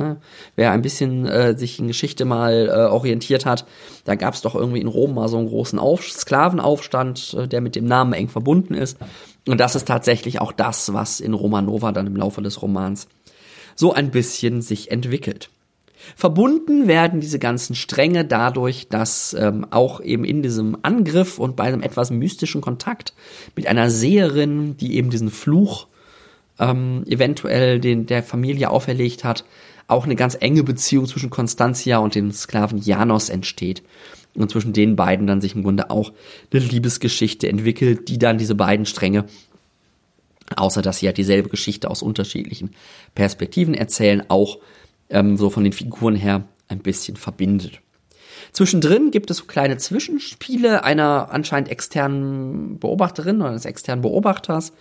Wer ein bisschen äh, sich in Geschichte mal äh, orientiert hat, da gab es doch irgendwie in Rom mal so einen großen Auf Sklavenaufstand, äh, der mit dem Namen eng verbunden ist. Und das ist tatsächlich auch das, was in Romanova dann im Laufe des Romans so ein bisschen sich entwickelt. Verbunden werden diese ganzen Stränge dadurch, dass ähm, auch eben in diesem Angriff und bei einem etwas mystischen Kontakt mit einer Seherin, die eben diesen Fluch ähm, eventuell den der Familie auferlegt hat, auch eine ganz enge Beziehung zwischen Constantia und dem Sklaven Janos entsteht. Und zwischen den beiden dann sich im Grunde auch eine Liebesgeschichte entwickelt, die dann diese beiden Stränge, außer dass sie ja dieselbe Geschichte aus unterschiedlichen Perspektiven erzählen, auch ähm, so von den Figuren her ein bisschen verbindet. Zwischendrin gibt es so kleine Zwischenspiele einer anscheinend externen Beobachterin oder eines externen Beobachters,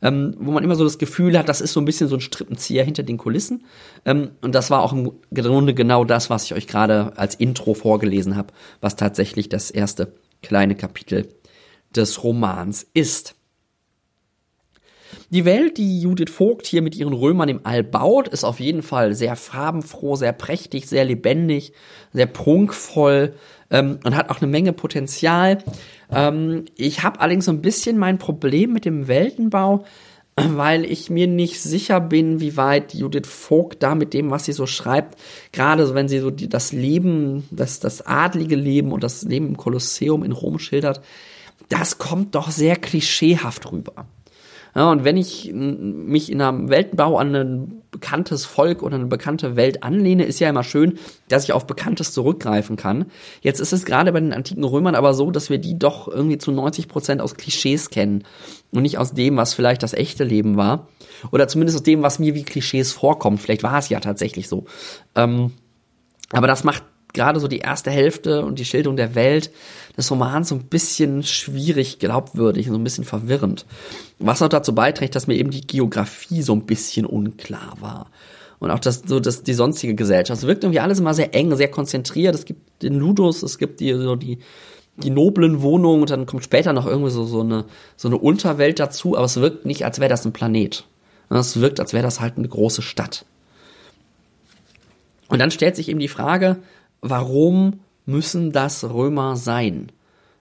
ähm, wo man immer so das Gefühl hat, das ist so ein bisschen so ein Strippenzieher hinter den Kulissen. Ähm, und das war auch im Grunde genau das, was ich euch gerade als Intro vorgelesen habe, was tatsächlich das erste kleine Kapitel des Romans ist. Die Welt, die Judith Vogt hier mit ihren Römern im All baut, ist auf jeden Fall sehr farbenfroh, sehr prächtig, sehr lebendig, sehr prunkvoll ähm, und hat auch eine Menge Potenzial. Ähm, ich habe allerdings so ein bisschen mein Problem mit dem Weltenbau, weil ich mir nicht sicher bin, wie weit Judith Vogt da mit dem, was sie so schreibt, gerade wenn sie so die, das Leben, das, das adlige Leben und das Leben im Kolosseum in Rom schildert, das kommt doch sehr klischeehaft rüber. Ja, und wenn ich mich in einem Weltenbau an ein bekanntes Volk oder eine bekannte Welt anlehne, ist ja immer schön, dass ich auf Bekanntes zurückgreifen kann. Jetzt ist es gerade bei den antiken Römern aber so, dass wir die doch irgendwie zu 90 Prozent aus Klischees kennen und nicht aus dem, was vielleicht das echte Leben war. Oder zumindest aus dem, was mir wie Klischees vorkommt. Vielleicht war es ja tatsächlich so. Ähm, aber das macht gerade so die erste Hälfte und die Schilderung der Welt des Romans so ein bisschen schwierig glaubwürdig, so ein bisschen verwirrend. Was auch dazu beiträgt, dass mir eben die Geografie so ein bisschen unklar war. Und auch das, so das, die sonstige Gesellschaft. Es wirkt irgendwie alles immer sehr eng, sehr konzentriert. Es gibt den Ludus, es gibt die, so die, die noblen Wohnungen und dann kommt später noch irgendwie so, so eine, so eine Unterwelt dazu, aber es wirkt nicht, als wäre das ein Planet. Es wirkt, als wäre das halt eine große Stadt. Und dann stellt sich eben die Frage, warum müssen das Römer sein?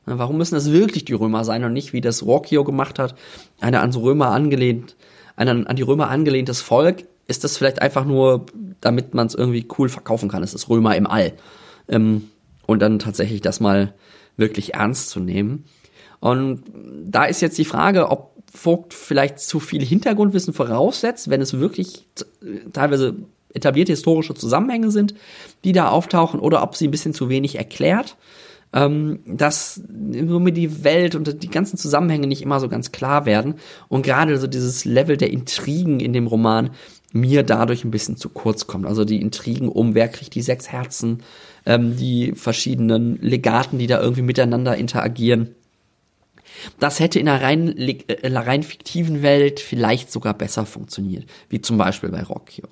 Warum müssen das wirklich die Römer sein und nicht, wie das Rocchio gemacht hat, eine an Römer angelehnt, ein an die Römer angelehntes Volk? Ist das vielleicht einfach nur, damit man es irgendwie cool verkaufen kann? Es ist Römer im All. Ähm, und dann tatsächlich das mal wirklich ernst zu nehmen. Und da ist jetzt die Frage, ob Vogt vielleicht zu viel Hintergrundwissen voraussetzt, wenn es wirklich teilweise etablierte historische Zusammenhänge sind, die da auftauchen, oder ob sie ein bisschen zu wenig erklärt, ähm, dass mir die Welt und die ganzen Zusammenhänge nicht immer so ganz klar werden und gerade so dieses Level der Intrigen in dem Roman mir dadurch ein bisschen zu kurz kommt. Also die Intrigen um, wer kriegt die sechs Herzen, ähm, die verschiedenen Legaten, die da irgendwie miteinander interagieren. Das hätte in einer rein, äh, rein fiktiven Welt vielleicht sogar besser funktioniert, wie zum Beispiel bei Rocchio.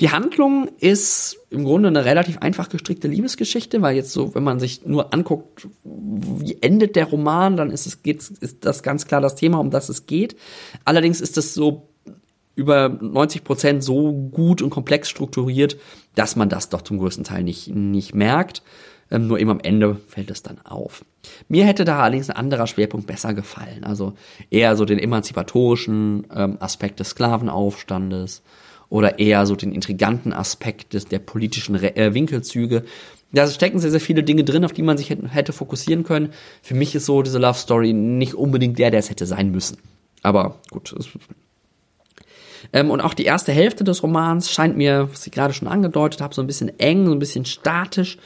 Die Handlung ist im Grunde eine relativ einfach gestrickte Liebesgeschichte, weil jetzt so, wenn man sich nur anguckt, wie endet der Roman, dann ist es geht, ist das ganz klar das Thema, um das es geht. Allerdings ist es so über 90 Prozent so gut und komplex strukturiert, dass man das doch zum größten Teil nicht nicht merkt. ähm, nur eben am Ende fällt es dann auf. Mir hätte da allerdings ein anderer Schwerpunkt besser gefallen, also eher so den emanzipatorischen ähm, Aspekt des Sklavenaufstandes oder eher so den intriganten Aspekt des, der politischen Re äh, Winkelzüge. Da stecken sehr, sehr viele Dinge drin, auf die man sich hätte, fokussieren können. Für mich ist so diese Love Story nicht unbedingt der, der es hätte sein müssen. Aber gut. Ähm, und auch die erste Hälfte des Romans scheint mir, was ich gerade schon angedeutet habe, so ein bisschen eng, so ein bisschen statisch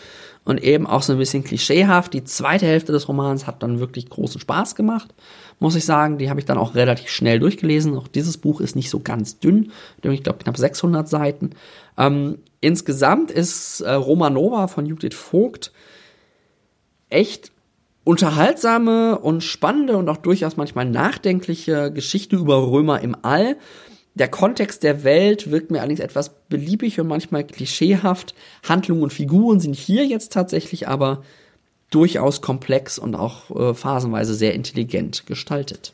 und eben auch so ein bisschen klischeehaft. Die zweite Hälfte des Romans hat dann wirklich großen Spaß gemacht, muss ich sagen. Die habe ich dann auch relativ schnell durchgelesen. Auch dieses Buch ist nicht so ganz dünn, ich glaube knapp 600 Seiten. Ähm, insgesamt ist äh, Romanova von Judith Vogt echt unterhaltsame und spannende und auch durchaus manchmal nachdenkliche Geschichte über Römer im All. Der Kontext der Welt wirkt mir allerdings etwas beliebig und manchmal klischeehaft. Handlungen und Figuren sind hier jetzt tatsächlich aber durchaus komplex und auch äh, phasenweise sehr intelligent gestaltet.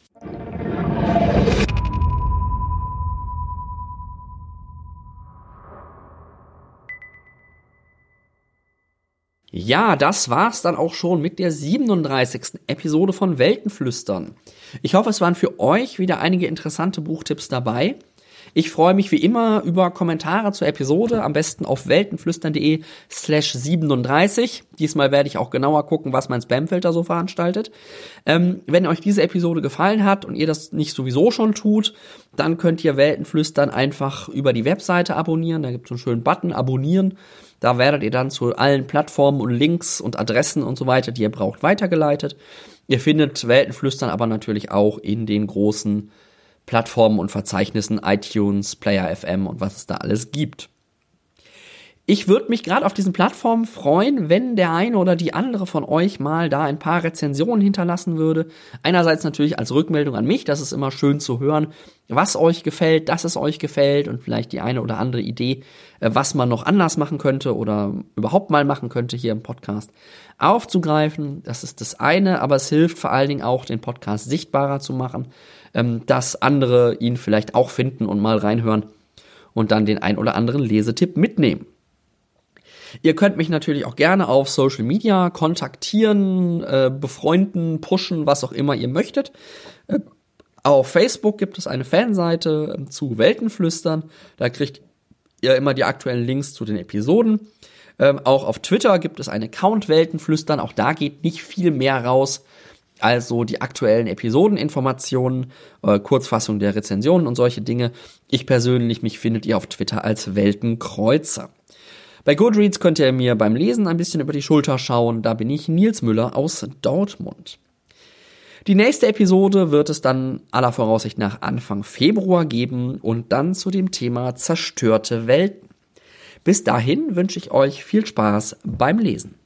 Ja, das war's dann auch schon mit der 37. Episode von Weltenflüstern. Ich hoffe, es waren für euch wieder einige interessante Buchtipps dabei. Ich freue mich wie immer über Kommentare zur Episode, am besten auf weltenflüstern.de slash 37. Diesmal werde ich auch genauer gucken, was mein Spamfilter so veranstaltet. Ähm, wenn euch diese Episode gefallen hat und ihr das nicht sowieso schon tut, dann könnt ihr Weltenflüstern einfach über die Webseite abonnieren. Da gibt es einen schönen Button, abonnieren. Da werdet ihr dann zu allen Plattformen und Links und Adressen und so weiter, die ihr braucht, weitergeleitet. Ihr findet Weltenflüstern aber natürlich auch in den großen Plattformen und Verzeichnissen, iTunes, Player FM und was es da alles gibt. Ich würde mich gerade auf diesen Plattformen freuen, wenn der eine oder die andere von euch mal da ein paar Rezensionen hinterlassen würde. Einerseits natürlich als Rückmeldung an mich, das ist immer schön zu hören, was euch gefällt, dass es euch gefällt und vielleicht die eine oder andere Idee, äh, was man noch anders machen könnte oder überhaupt mal machen könnte hier im Podcast aufzugreifen. Das ist das eine, aber es hilft vor allen Dingen auch, den Podcast sichtbarer zu machen ähm, dass andere ihn vielleicht auch finden und mal reinhören und dann den ein oder anderen Lesetipp mitnehmen. Ihr könnt mich natürlich auch gerne auf Social Media kontaktieren, äh, befreunden, pushen, was auch immer ihr möchtet. Äh, auf Facebook gibt es eine Fanseite äh, zu Weltenflüstern. Da kriegt ihr immer die aktuellen Links zu den Episoden. Ähm, auch auf Twitter gibt es einen Account Weltenflüstern. Auch da geht nicht viel mehr raus also die aktuellen Episodeninformationen, äh, Kurzfassung der Rezensionen und solche Dinge. Ich persönlich, mich findet ihr auf Twitter als Weltenkreuzer. Bei Goodreads könnt ihr mir beim Lesen ein bisschen über die Schulter schauen. Da bin ich Nils Müller aus Dortmund. Die nächste Episode wird es dann aller Voraussicht nach Anfang Februar geben und dann zu dem Thema zerstörte Welten. Bis dahin wünsche ich euch viel Spaß beim Lesen.